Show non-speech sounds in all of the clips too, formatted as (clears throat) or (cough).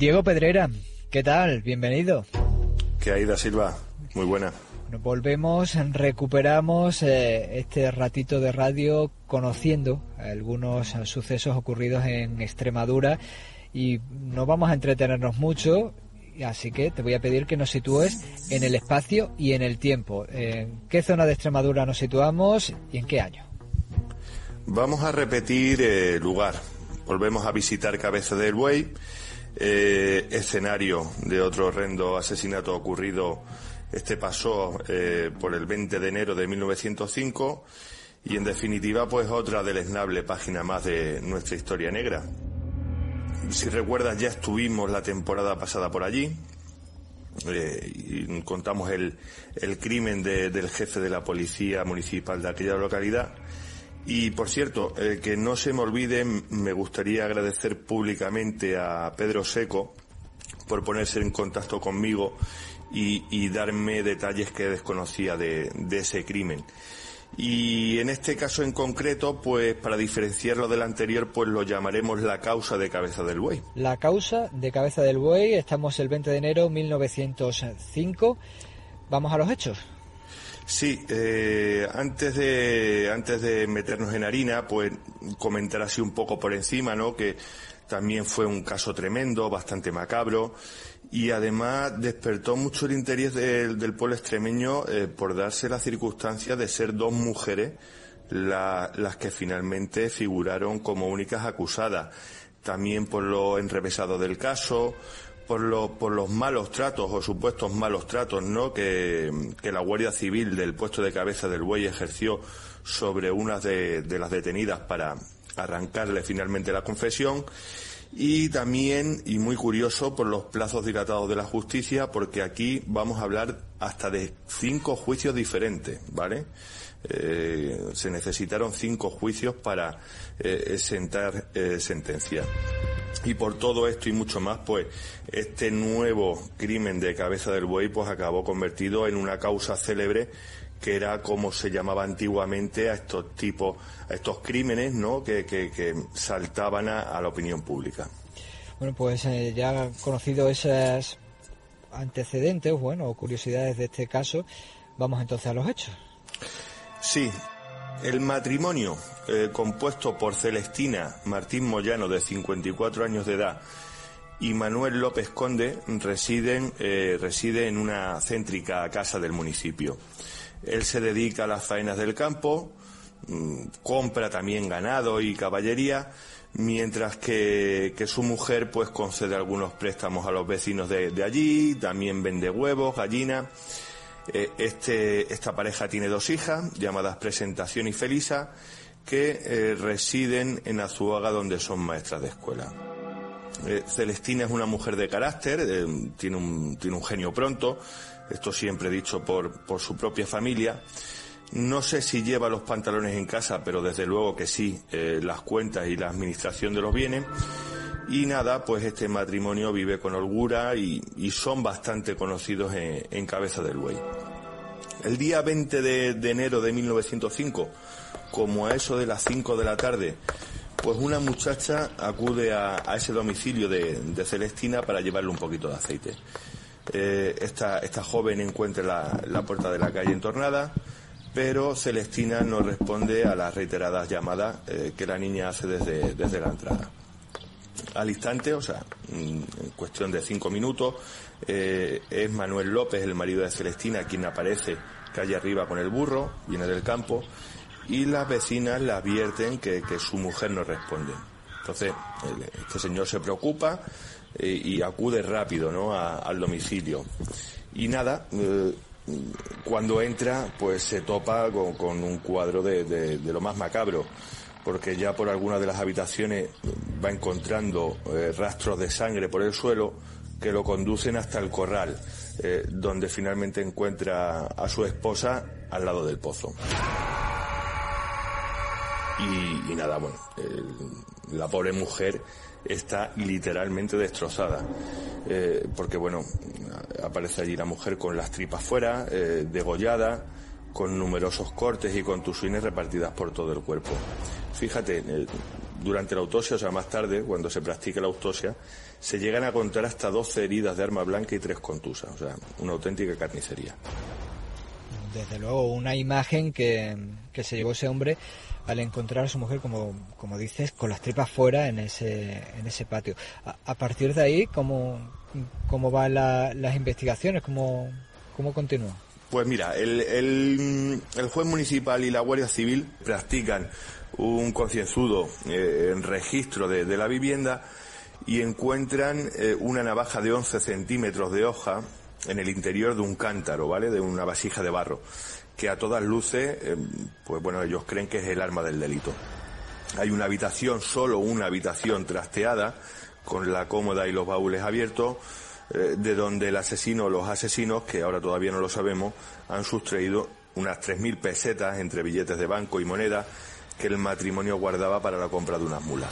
Diego Pedrera, ¿qué tal? Bienvenido. ¿Qué hay, Da Silva? Muy buena. Nos volvemos, recuperamos eh, este ratito de radio conociendo algunos sucesos ocurridos en Extremadura y no vamos a entretenernos mucho, así que te voy a pedir que nos sitúes en el espacio y en el tiempo. ¿En qué zona de Extremadura nos situamos y en qué año? Vamos a repetir el eh, lugar. Volvemos a visitar Cabeza del Buey eh, escenario de otro horrendo asesinato ocurrido. Este pasó eh, por el 20 de enero de 1905 y en definitiva pues otra deleznable página más de nuestra historia negra. Si recuerdas ya estuvimos la temporada pasada por allí eh, y contamos el, el crimen del jefe de la policía municipal de aquella localidad y por cierto, que no se me olvide, me gustaría agradecer públicamente a Pedro Seco por ponerse en contacto conmigo y, darme detalles que desconocía de, ese crimen. Y en este caso en concreto, pues para diferenciarlo del anterior, pues lo llamaremos la causa de cabeza del buey. La causa de cabeza del buey, estamos el 20 de enero de 1905. Vamos a los hechos. Sí, eh, antes de antes de meternos en harina, pues comentar así un poco por encima, ¿no? Que también fue un caso tremendo, bastante macabro y además despertó mucho el interés del pueblo extremeño eh, por darse la circunstancia de ser dos mujeres las que finalmente figuraron como únicas acusadas. También por lo enrevesado del caso, por, por los malos tratos o supuestos malos tratos ¿no? que, la Guardia Civil del puesto de cabeza del buey ejerció sobre una de, las detenidas para arrancarle finalmente la confesión y también, y muy curioso, por los plazos dilatados de la justicia, porque aquí vamos a hablar hasta de cinco juicios diferentes, ¿vale? Eh, se necesitaron cinco juicios para eh, sentar eh, sentencia. Y por todo esto y mucho más, pues este nuevo crimen de cabeza del buey pues acabó convertido en una causa célebre que era como se llamaba antiguamente a estos tipos, a estos crímenes, ¿no? Que, que, saltaban a, la opinión pública. Bueno, pues eh, ya conocido esos antecedentes, bueno, curiosidades de este caso, vamos entonces a los hechos. Sí, el matrimonio eh, compuesto por Celestina Martín Moyano, de 54 años de edad, y Manuel López Conde residen, eh, reside en una céntrica casa del municipio. Él se dedica a las faenas del campo, mm, compra también ganado y caballería, mientras que, su mujer pues concede algunos préstamos a los vecinos de, de allí, también vende huevos, gallinas eh, este, esta pareja tiene dos hijas, llamadas Presentación y Felisa, que eh, residen en Azuaga, donde son maestras de escuela. Eh, Celestina es una mujer de carácter, tiene, un, tiene un genio pronto, esto siempre dicho por, por su propia familia. No sé si lleva los pantalones en casa, pero desde luego que sí, las cuentas y la administración de los bienes. Y nada, pues este matrimonio vive con holgura y, son bastante conocidos en, Cabeza del Buey. El día 20 de, enero de 1905, como a eso de las 5 de la tarde, pues una muchacha acude a, ese domicilio de, Celestina para llevarle un poquito de aceite. Eh, esta, joven encuentra la, puerta de la calle entornada, pero Celestina no responde a las reiteradas llamadas eh, que la niña hace desde, desde la entrada. Al instante, o sea, en cuestión de cinco minutos. Eh, es Manuel López, el marido de Celestina, quien aparece calle arriba con el burro, viene del campo, y las vecinas le advierten que, su mujer no responde. Entonces, este señor se preocupa eh, y acude rápido ¿no? al domicilio. Y nada, eh, cuando entra, pues se topa con, un cuadro de, lo más macabro, porque ya por alguna de las habitaciones va encontrando eh, rastros de sangre por el suelo que lo conducen hasta el corral, eh, donde finalmente encuentra a su esposa al lado del pozo. Y, nada, bueno, la pobre mujer está literalmente destrozada. Eh, porque bueno, aparece allí la mujer con las tripas fuera, degollada, con numerosos cortes y contusiones repartidas por todo el cuerpo. Fíjate, durante la autopsia, o sea, más tarde, cuando se practica la autopsia, se llegan a contar hasta 12 heridas de arma blanca y tres contusas, o sea, una auténtica carnicería. Desde luego, una imagen que, que se llevó ese hombre al encontrar a su mujer, como, como dices, con las tripas fuera en ese, en ese patio. A, partir de ahí, ¿cómo, cómo van las investigaciones? ¿Cómo, cómo continúa? Pues mira, el, el, el, juez municipal y la Guardia Civil practican un concienzudo eh, registro de, de, la vivienda y encuentran eh, una navaja de 11 centímetros de hoja en el interior de un cántaro, ¿vale? De una vasija de barro que a todas luces, eh, pues bueno, ellos creen que es el arma del delito. Hay una habitación, solo una habitación trasteada, con la cómoda y los baúles abiertos, eh, de donde el asesino o los asesinos, que ahora todavía no lo sabemos, han sustraído unas 3.000 pesetas entre billetes de banco y moneda que el matrimonio guardaba para la compra de unas mulas.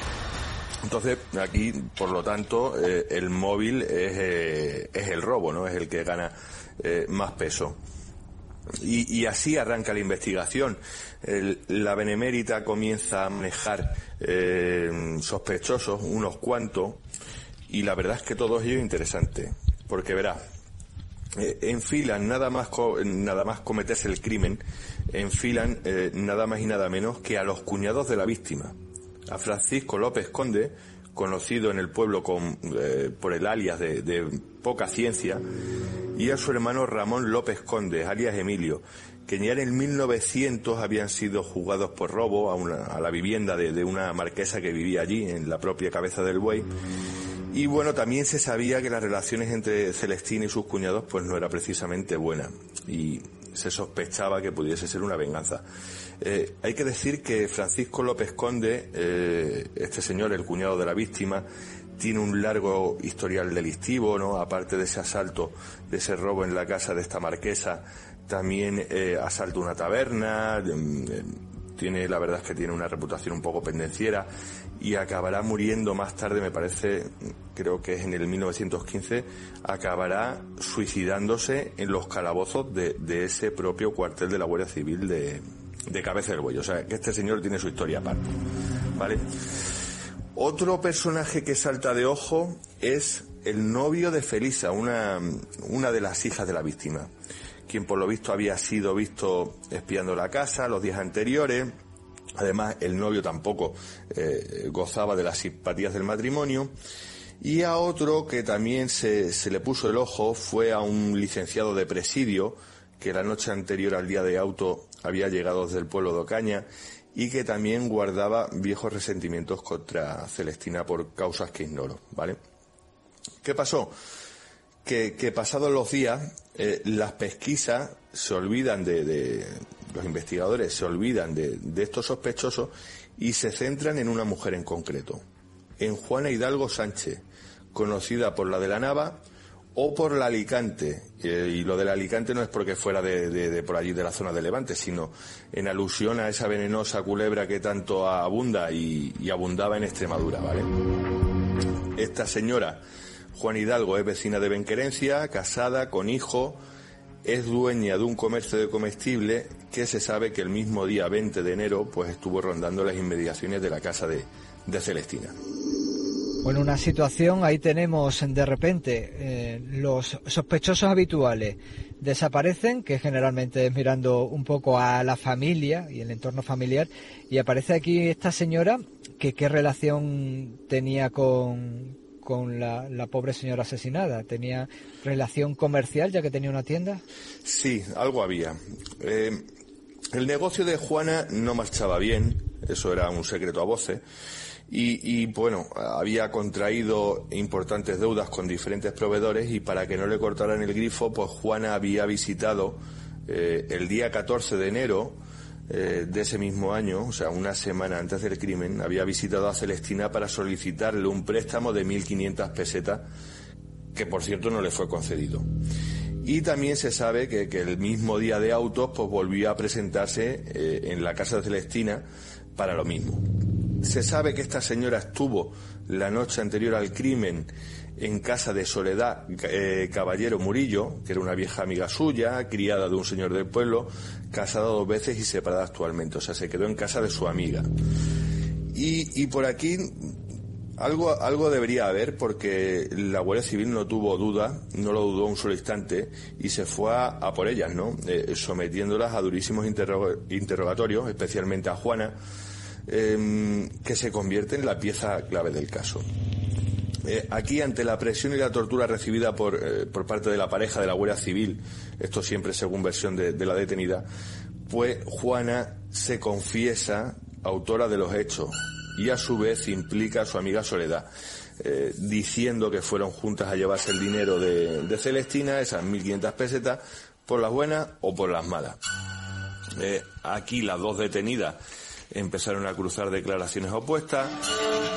Entonces, aquí, por lo tanto, eh, el móvil es, es, el robo, ¿no? Es el que gana más peso. Y, así arranca la investigación. la Benemérita comienza a manejar eh, sospechosos, unos cuantos, y la verdad es que todos ellos interesantes, porque verá, eh, enfilan nada más nada más cometerse el crimen, enfilan eh, nada más y nada menos que a los cuñados de la víctima, a Francisco López Conde, conocido en el pueblo con, por el alias de poca ciencia, y a su hermano Ramón López Conde, alias Emilio, que ya en el 1900 habían sido juzgados por robo a, la vivienda de, una marquesa que vivía allí, en la propia cabeza del buey. Y bueno, también se sabía que las relaciones entre Celestina y sus cuñados pues no era precisamente buena y se sospechaba que pudiese ser una venganza. Eh, hay que decir que Francisco López Conde, eh, este señor, el cuñado de la víctima, tiene un largo historial delictivo, ¿no? Aparte de ese asalto, de ese robo en la casa de esta marquesa, también eh, asalto una taberna, mm, eh, tiene, la verdad es que tiene una reputación un poco pendenciera y acabará muriendo más tarde, me parece, creo que es en el 1915, acabará suicidándose en los calabozos de, ese propio cuartel de la Guardia Civil de, de Cabeza del Buey. O sea, que este señor tiene su historia aparte, ¿vale? Otro personaje que salta de ojo es el novio de Felisa, una, una de las hijas de la víctima, quien por lo visto había sido visto espiando la casa los días anteriores. Además, el novio tampoco eh, gozaba de las simpatías del matrimonio. Y a otro que también se, se le puso el ojo fue a un licenciado de presidio que la noche anterior al día de auto había llegado desde el pueblo de Ocaña y que también guardaba viejos resentimientos contra Celestina por causas que ignoro, ¿vale? ¿Qué pasó? Que, pasados los días, eh, las pesquisas se olvidan de, los investigadores se olvidan de, de estos sospechosos y se centran en una mujer en concreto, en Juana Hidalgo Sánchez, conocida por la de la Nava, o por la Alicante. y lo del Alicante no es porque fuera de, por allí de la zona de Levante, sino en alusión a esa venenosa culebra que tanto abunda y, abundaba en Extremadura, ¿vale? Esta señora, Juan Hidalgo, es vecina de Benquerencia, casada, con hijo, es dueña de un comercio de comestible que se sabe que el mismo día 20 de enero pues estuvo rondando las inmediaciones de la casa de Celestina. Bueno, una situación, ahí tenemos de repente eh, los sospechosos habituales desaparecen, que generalmente es mirando un poco a la familia y el entorno familiar, y aparece aquí esta señora que qué relación tenía con, con la, la, pobre señora asesinada? ¿Tenía relación comercial ya que tenía una tienda? Sí, algo había. Eh, el negocio de Juana no marchaba bien, eso era un secreto a voces. Y, bueno, había contraído importantes deudas con diferentes proveedores y para que no le cortaran el grifo, pues Juana había visitado eh, el día 14 de enero eh, de ese mismo año, o sea, una semana antes del crimen, había visitado a Celestina para solicitarle un préstamo de 1.500 pesetas, que por cierto no le fue concedido. Y también se sabe que, el mismo día de autos, pues volvió a presentarse eh, en la casa de Celestina para lo mismo. Se sabe que esta señora estuvo la noche anterior al crimen en casa de Soledad eh, Caballero Murillo, que era una vieja amiga suya, criada de un señor del pueblo, casada dos veces y separada actualmente. O sea, se quedó en casa de su amiga. Y, y por aquí algo, algo debería haber porque la Guardia Civil no tuvo duda, no lo dudó un solo instante y se fue a, por ellas, ¿no? Eh, sometiéndolas a durísimos interrogatorios, especialmente a Juana, em, que se convierte en la pieza clave del caso. Eh, aquí, ante la presión y la tortura recibida por, eh, por parte de la pareja de la Guardia Civil, esto siempre según versión de, la detenida, pues Juana se confiesa autora de los hechos y a su vez implica a su amiga Soledad, eh, diciendo que fueron juntas a llevarse el dinero de, de Celestina, esas 1.500 pesetas, por las buenas o por las malas. Aquí las dos detenidas empezaron a cruzar declaraciones opuestas,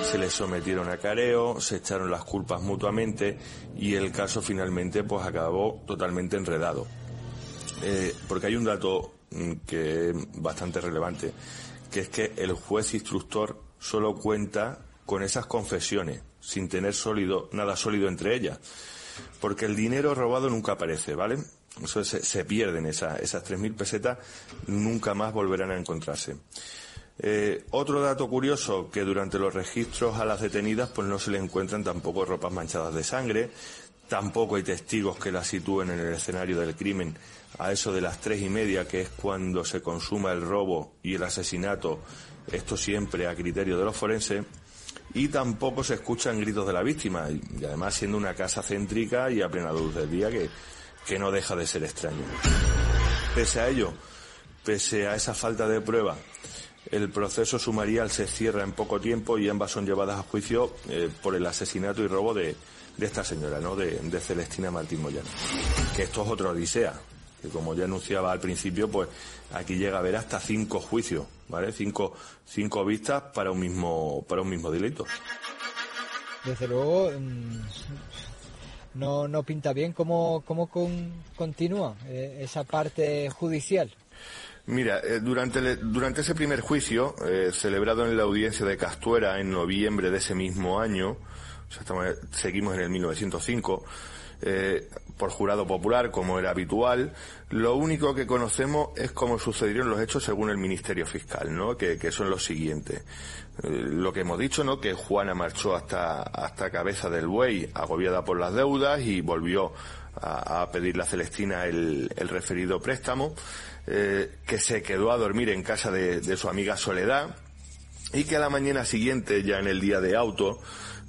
se les sometieron a careo, se echaron las culpas mutuamente y el caso finalmente pues acabó totalmente enredado. Eh, porque hay un dato mm, que es bastante relevante, que es que el juez instructor solo cuenta con esas confesiones, sin tener sólido, nada sólido entre ellas. Porque el dinero robado nunca aparece, ¿vale? Eso se, pierden esas, esas 3.000 pesetas, nunca más volverán a encontrarse. Eh, otro dato curioso, que durante los registros a las detenidas pues no se le encuentran tampoco ropas manchadas de sangre, tampoco hay testigos que las sitúen en el escenario del crimen a eso de las tres y media, que es cuando se consuma el robo y el asesinato esto siempre a criterio de los forenses, y tampoco se escuchan gritos de la víctima, y además siendo una casa céntrica y a plena luz del día que, que no deja de ser extraño. Pese a ello, pese a esa falta de prueba, el proceso sumarial se cierra en poco tiempo y ambas son llevadas a juicio eh, por el asesinato y robo de, esta señora, ¿no? De, Celestina Martín Moyano. Que esto es otra odisea, que como ya anunciaba al principio, pues aquí llega a haber hasta cinco juicios, ¿vale? Cinco, cinco vistas para un mismo, para un mismo delito. Desde luego, mm, no, no pinta bien cómo, cómo continúa eh, esa parte judicial. Mira, eh, durante, durante ese primer juicio, eh, celebrado en la audiencia de Castuera en noviembre de ese mismo año, o sea, estamos, seguimos en el 1905, eh, por jurado popular, como era habitual. Lo único que conocemos es cómo sucedieron los hechos según el Ministerio Fiscal, ¿no? Que, que son los siguientes. Eh, lo que hemos dicho, ¿no? Que Juana marchó hasta, hasta cabeza del buey, agobiada por las deudas, y volvió a, pedirle a Celestina el, referido préstamo, eh, que se quedó a dormir en casa de, de su amiga Soledad, y que a la mañana siguiente, ya en el día de auto,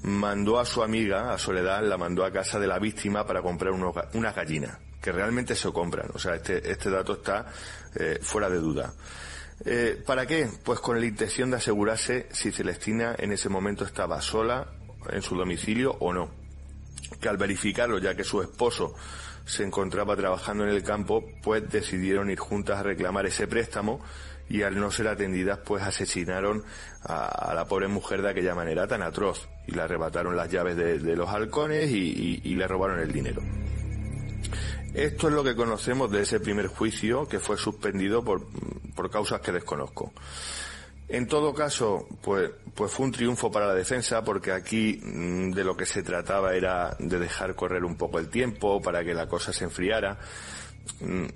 mandó a su amiga, a Soledad, la mandó a casa de la víctima para comprar unos, unas gallinas, que realmente se compran. O sea, este, este dato está eh, fuera de duda. Eh, ¿Para qué? Pues con la intención de asegurarse si Celestina en ese momento estaba sola en su domicilio o no. Que al verificarlo, ya que su esposo se encontraba trabajando en el campo, pues decidieron ir juntas a reclamar ese préstamo y al no ser atendidas pues asesinaron a, la pobre mujer de aquella manera tan atroz y le arrebataron las llaves de, los halcones y, le robaron el dinero. Esto es lo que conocemos de ese primer juicio que fue suspendido por, por causas que desconozco. En todo caso, pues, pues fue un triunfo para la defensa porque aquí mm, de lo que se trataba era de dejar correr un poco el tiempo para que la cosa se enfriara. Mm,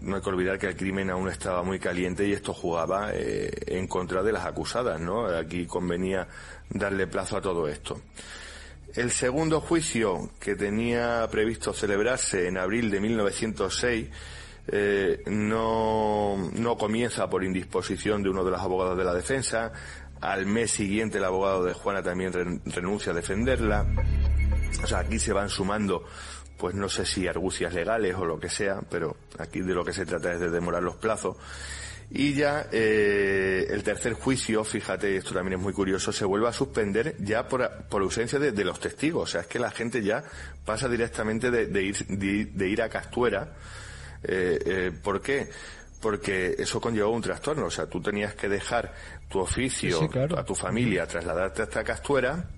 no hay que olvidar que el crimen aún estaba muy caliente y esto jugaba eh, en contra de las acusadas, ¿no? Aquí convenía darle plazo a todo esto. El segundo juicio que tenía previsto celebrarse en abril de 1906 eh, no, no comienza por indisposición de uno de los abogados de la defensa. al mes siguiente el abogado de Juana también renuncia a defenderla. O sea, aquí se van sumando, pues no sé si argucias legales o lo que sea, pero aquí de lo que se trata es de demorar los plazos. Y ya eh, el tercer juicio, fíjate, esto también es muy curioso, se vuelve a suspender ya por, ausencia de, los testigos. O sea, es que la gente ya pasa directamente de, ir, de, ir a Castuera. Eh, eh, ¿Por qué? Porque eso conllevó un trastorno. O sea, tú tenías que dejar tu oficio, a tu familia, trasladarte hasta Castuera,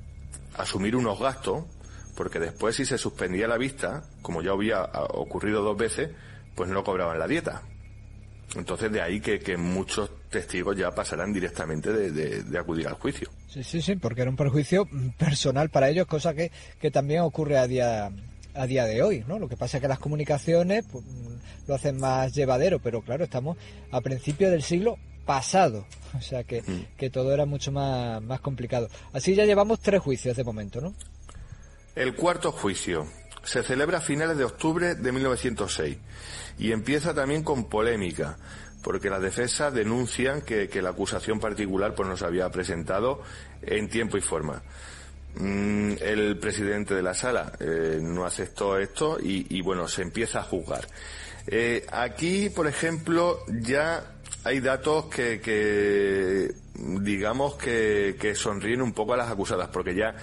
asumir unos gastos, porque después si se suspendía la vista, como ya había ocurrido dos veces, pues no cobraban la dieta. Entonces de ahí que, muchos testigos ya pasarán directamente de, acudir al juicio. Sí, sí, sí, porque era un perjuicio personal para ellos, cosa que, que también ocurre a día a día de hoy, ¿no? Lo que pasa es que las comunicaciones pues, lo hacen más llevadero, pero claro, estamos a principios del siglo pasado, (laughs) o sea que, mm. que todo era mucho más, más complicado. Así ya llevamos tres juicios de momento, ¿no? El cuarto juicio se celebra a finales de octubre de 1906 y empieza también con polémica, porque las defensas denuncian que, la acusación particular pues, no se había presentado en tiempo y forma. Mm, el presidente de la sala eh, no aceptó esto y, bueno, se empieza a juzgar. Eh, aquí, por ejemplo, ya hay datos que, digamos que, que sonríen un poco a las acusadas, porque ya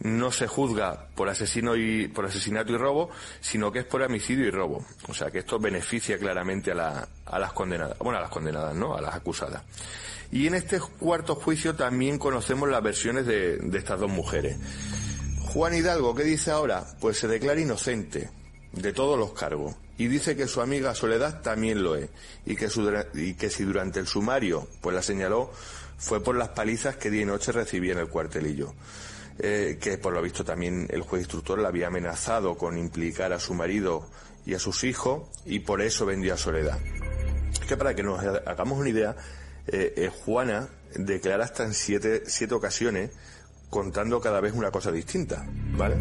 no se juzga por asesino y por asesinato y robo, sino que es por homicidio y robo. O sea que esto beneficia claramente a, la, a las condenadas, bueno, a las condenadas, ¿no? A las acusadas. Y en este cuarto juicio también conocemos las versiones de, estas dos mujeres. Juan Hidalgo, ¿qué dice ahora? Pues se declara inocente de todos los cargos y dice que su amiga Soledad también lo es y que, y que si durante el sumario pues la señaló fue por las palizas que día y noche recibía en el cuartelillo. Eh, que por lo visto también el juez instructor la había amenazado con implicar a su marido y a sus hijos y por eso vendió a Soledad. Es que para que nos hagamos una idea, eh, eh, Juana declara hasta en siete, siete ocasiones contando cada vez una cosa distinta, ¿vale?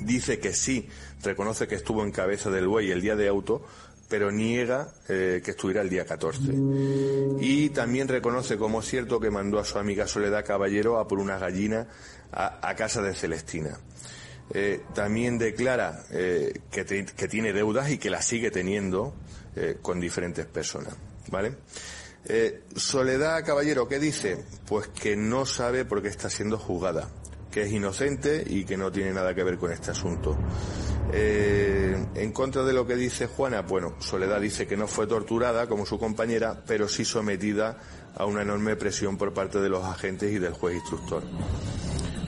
Dice que sí, reconoce que estuvo en cabeza del buey el día de auto, pero niega que estuviera el día 14. Y también reconoce como cierto que mandó a su amiga Soledad Caballero a por una gallina a, casa de Celestina. Eh, también declara eh, que, tiene deudas y que las sigue teniendo eh, con diferentes personas. ¿Vale? Soledad Caballero, ¿qué dice? Pues que no sabe por qué está siendo juzgada, que es inocente y que no tiene nada que ver con este asunto. en contra de lo que dice Juana, bueno, Soledad dice que no fue torturada como su compañera, pero sí sometida a una enorme presión por parte de los agentes y del juez instructor.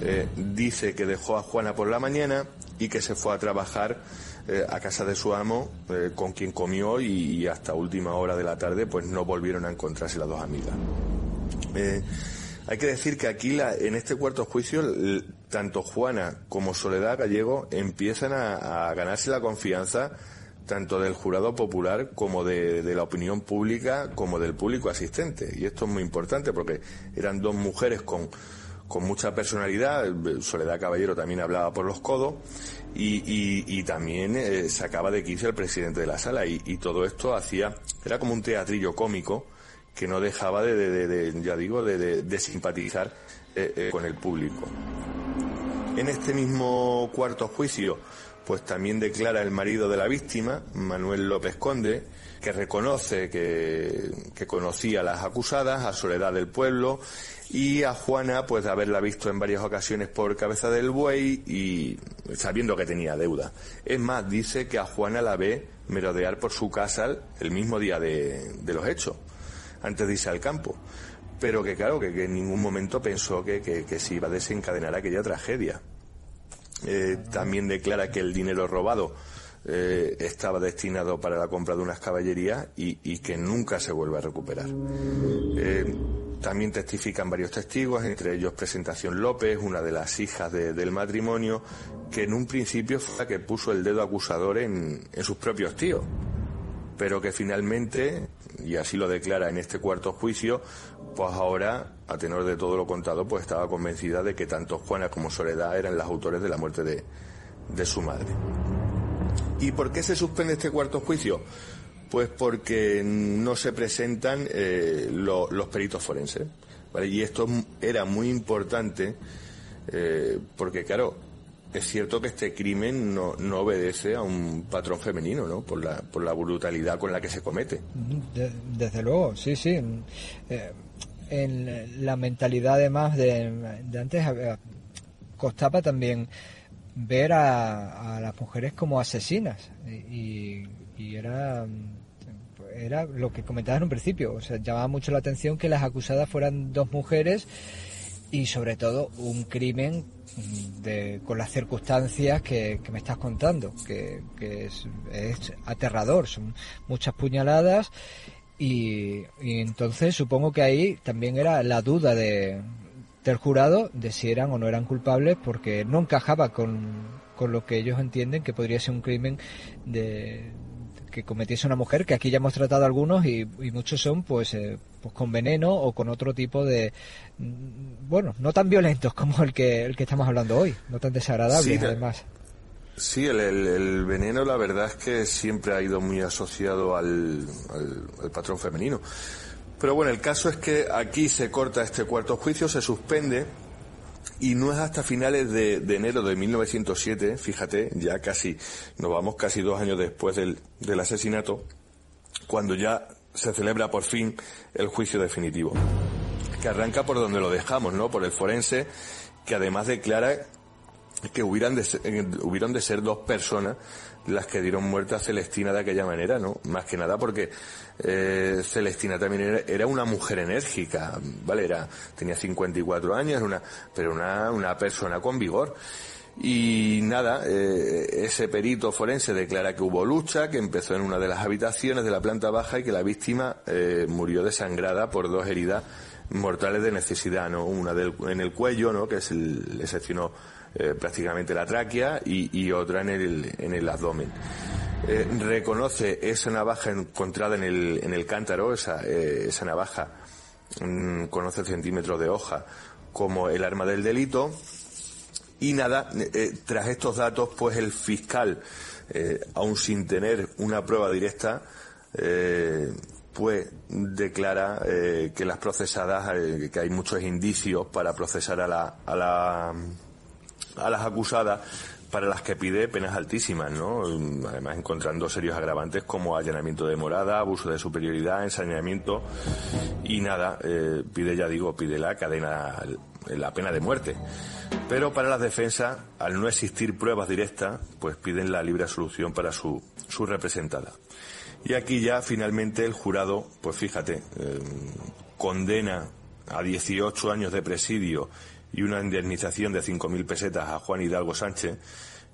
Eh, dice que dejó a Juana por la mañana y que se fue a trabajar eh, a casa de su amo, eh, con quien comió y, hasta última hora de la tarde pues no volvieron a encontrarse las dos amigas. hay que decir que aquí en este cuarto juicio tanto Juana como Soledad Gallego empiezan a, ganarse la confianza tanto del jurado popular como de, la opinión pública como del público asistente. Y esto es muy importante porque eran dos mujeres con con mucha personalidad. Soledad Caballero también hablaba por los codos y, también eh, sacaba de quicio el presidente de la sala y, todo esto hacía, era como un teatrillo cómico que no dejaba de, ya digo, de, simpatizar eh, eh, con el público. En este mismo cuarto juicio, pues también declara el marido de la víctima, Manuel López Conde, que reconoce que, conocía a las acusadas, a Soledad del Pueblo, y a Juana pues de haberla visto en varias ocasiones por cabeza del buey y sabiendo que tenía deuda. Es más, dice que a Juana la ve merodear por su casa el mismo día de, los hechos, antes de irse al campo. Pero que claro, que, en ningún momento pensó que, se iba a desencadenar aquella tragedia. Eh, también declara que el dinero robado eh, estaba destinado para la compra de unas caballerías y, que nunca se vuelve a recuperar. Eh, también testifican varios testigos, entre ellos Presentación López, una de las hijas del matrimonio, que en un principio fue la que puso el dedo acusador en, sus propios tíos, pero que finalmente, y así lo declara en este cuarto juicio, pues ahora, a tenor de todo lo contado, pues estaba convencida de que tanto Juana como Soledad eran las autores de la muerte de, su madre. ¿Y por qué se suspende este cuarto juicio? Pues porque no se presentan eh, los peritos forenses. Y esto era muy importante eh, porque, claro, es cierto que este crimen no, no, obedece a un patrón femenino, ¿no? Por la, por la brutalidad con la que se comete. desde luego, sí, sí. Eh, en la mentalidad, además, de, antes costaba también ver a, las mujeres como asesinas. Y, y, era era lo que comentabas en un principio, o sea, llamaba mucho la atención que las acusadas fueran dos mujeres y sobre todo un crimen de, con las circunstancias que, me estás contando, que, es, aterrador, son muchas puñaladas y, y, entonces supongo que ahí también era la duda de, del jurado de si eran o no eran culpables porque no encajaba con, con lo que ellos entienden que podría ser un crimen de, que cometiese una mujer, que aquí ya hemos tratado algunos y, muchos son pues, eh, pues con veneno o con otro tipo de, mm, bueno, no tan violentos como el que, el que estamos hablando hoy, no tan desagradables además. Sí, el, veneno la verdad es que siempre ha ido muy asociado al, al patrón femenino. Pero bueno, el caso es que aquí se corta este cuarto juicio, se suspende y no es hasta finales de, enero de 1907, fíjate, ya casi, nos vamos casi dos años después del asesinato, cuando ya se celebra por fin el juicio definitivo, que arranca por donde lo dejamos, ¿no? Por el forense, que además declara que hubieran de ser, eh, hubieron de ser dos personas las que dieron muerte a Celestina de aquella manera, ¿no? Más que nada porque eh, Celestina también era, una mujer enérgica, ¿vale? Era, tenía 54 años, una, pero una, una persona con vigor. Y nada, eh, ese perito forense declara que hubo lucha, que empezó en una de las habitaciones de la planta baja y que la víctima eh, murió desangrada por dos heridas mortales de necesidad, ¿no? Una del, en el cuello, ¿no? Que es el, le seccionó eh, prácticamente la tráquea y, otra en el, en el abdomen. Eh, reconoce esa navaja encontrada en el, en el cántaro, esa, eh, esa navaja mm, conoce centímetros de hoja como el arma del delito y nada, tras estos datos pues el fiscal, aún sin tener una prueba directa, pues declara que las procesadas, que hay muchos indicios para procesar a la, a la a las acusadas para las que pide penas altísimas, ¿no? Además encontrando serios agravantes como allanamiento de morada, abuso de superioridad, ensañamiento y nada, eh, pide, ya digo, pide la cadena, la pena de muerte. Pero para las defensas, al no existir pruebas directas, pues piden la libre solución para su, su representada. Y aquí ya finalmente el jurado, pues fíjate, eh, condena a 18 años de presidio y una indemnización de 5.000 pesetas a Juan Hidalgo Sánchez,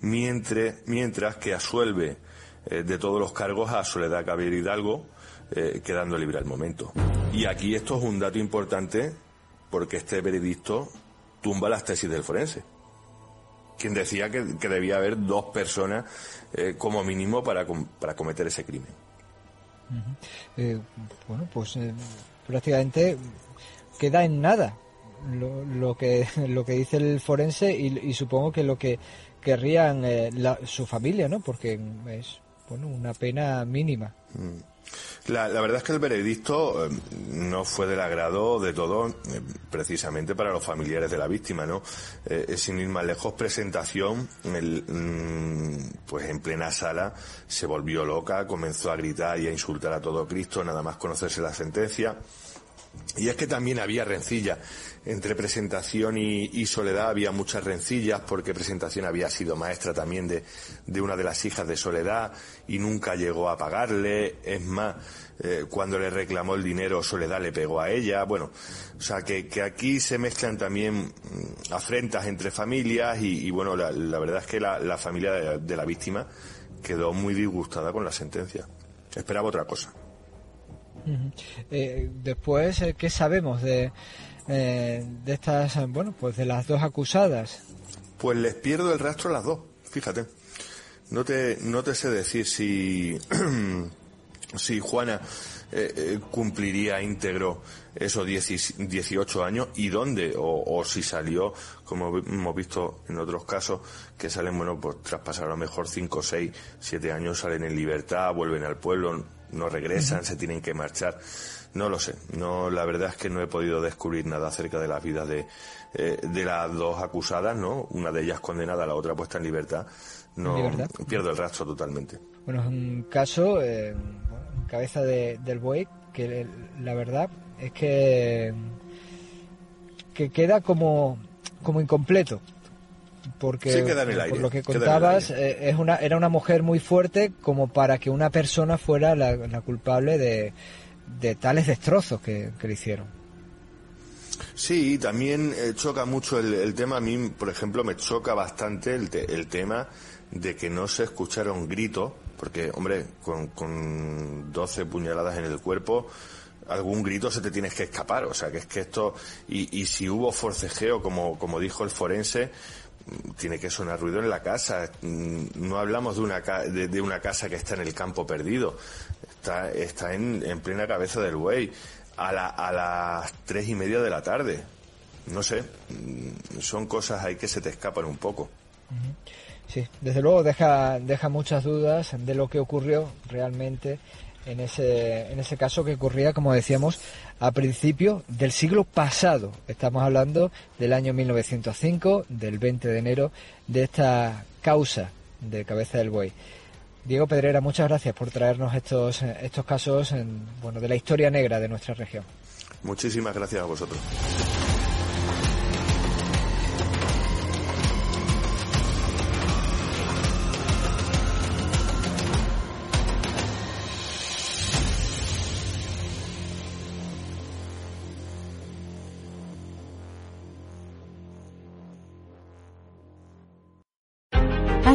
mientras, mientras que asuelve eh, de todos los cargos a Soledad Caballero Hidalgo, eh, quedando libre al momento. Y aquí esto es un dato importante porque este veredicto tumba las tesis del forense, quien decía que, debía haber dos personas eh, como mínimo para, para cometer ese crimen. bueno, pues prácticamente queda en nada lo, lo, que, (laughs) lo que dice el forense y, supongo que lo que querrían eh, su familia, ¿no? Porque es bueno, una pena mínima. Mm. La, la, verdad es que el veredicto eh, no fue del agrado de todo, eh, precisamente para los familiares de la víctima, ¿no? sin ir más lejos, presentación, el, mm, pues en plena sala se volvió loca, comenzó a gritar y a insultar a todo Cristo, nada más conocerse la sentencia. Y es que también había rencilla entre Presentación y, Soledad, había muchas rencillas porque Presentación había sido maestra también de, de, una de las hijas de Soledad y nunca llegó a pagarle. Es más, eh, cuando le reclamó el dinero, Soledad le pegó a ella. Bueno, o sea que, que aquí se mezclan también mm, afrentas entre familias y, bueno, la, verdad es que la, familia de, la víctima quedó muy disgustada con la sentencia. Esperaba otra cosa. Eh, después, eh, ¿qué sabemos de, eh, de estas, bueno, pues de las dos acusadas? Pues les pierdo el rastro a las dos, fíjate. No te, no te sé decir si, (clears throat) si Juana cumpliría íntegro esos 18 años y dónde, o, si salió, como hemos visto en otros casos, que salen, bueno, pues tras pasar a lo mejor 5, 6, 7 años, salen en libertad, vuelven al pueblo, no regresan, se tienen que marchar. No lo sé. No, la verdad es que no he podido descubrir nada acerca de las vidas de, eh, de las dos acusadas, ¿no? Una de ellas condenada, la otra puesta en libertad. No pierdo el rastro totalmente. Bueno, es un caso eh, en cabeza de, del buey que la verdad es que que queda como como incompleto porque por lo que contabas eh, es una era una mujer muy fuerte como para que una persona fuera la, culpable de, de, tales destrozos que, le hicieron. Sí también eh, choca mucho el, tema. A mí por ejemplo me choca bastante el, el tema de que no se escucharon gritos porque hombre con, con 12 puñaladas en el cuerpo algún grito se te tienes que escapar. O sea, que es que esto, y, y si hubo forcejeo, como, como dijo el forense, tiene que sonar ruido en la casa. Mm, no hablamos de una, de, una casa que está en el campo perdido. Está, está en, en plena cabeza del buey. A, la, a las tres y media de la tarde. No sé, mm, son cosas ahí que se te escapan un poco. Sí, desde luego deja, deja muchas dudas de lo que ocurrió realmente en ese, en ese caso que ocurría, como decíamos, a principios del siglo pasado. Estamos hablando del año 1905, del 20 de enero, de esta causa de cabeza del buey. Diego Pedrera, muchas gracias por traernos estos, estos casos en, bueno, de la historia negra de nuestra región. Muchísimas gracias a vosotros.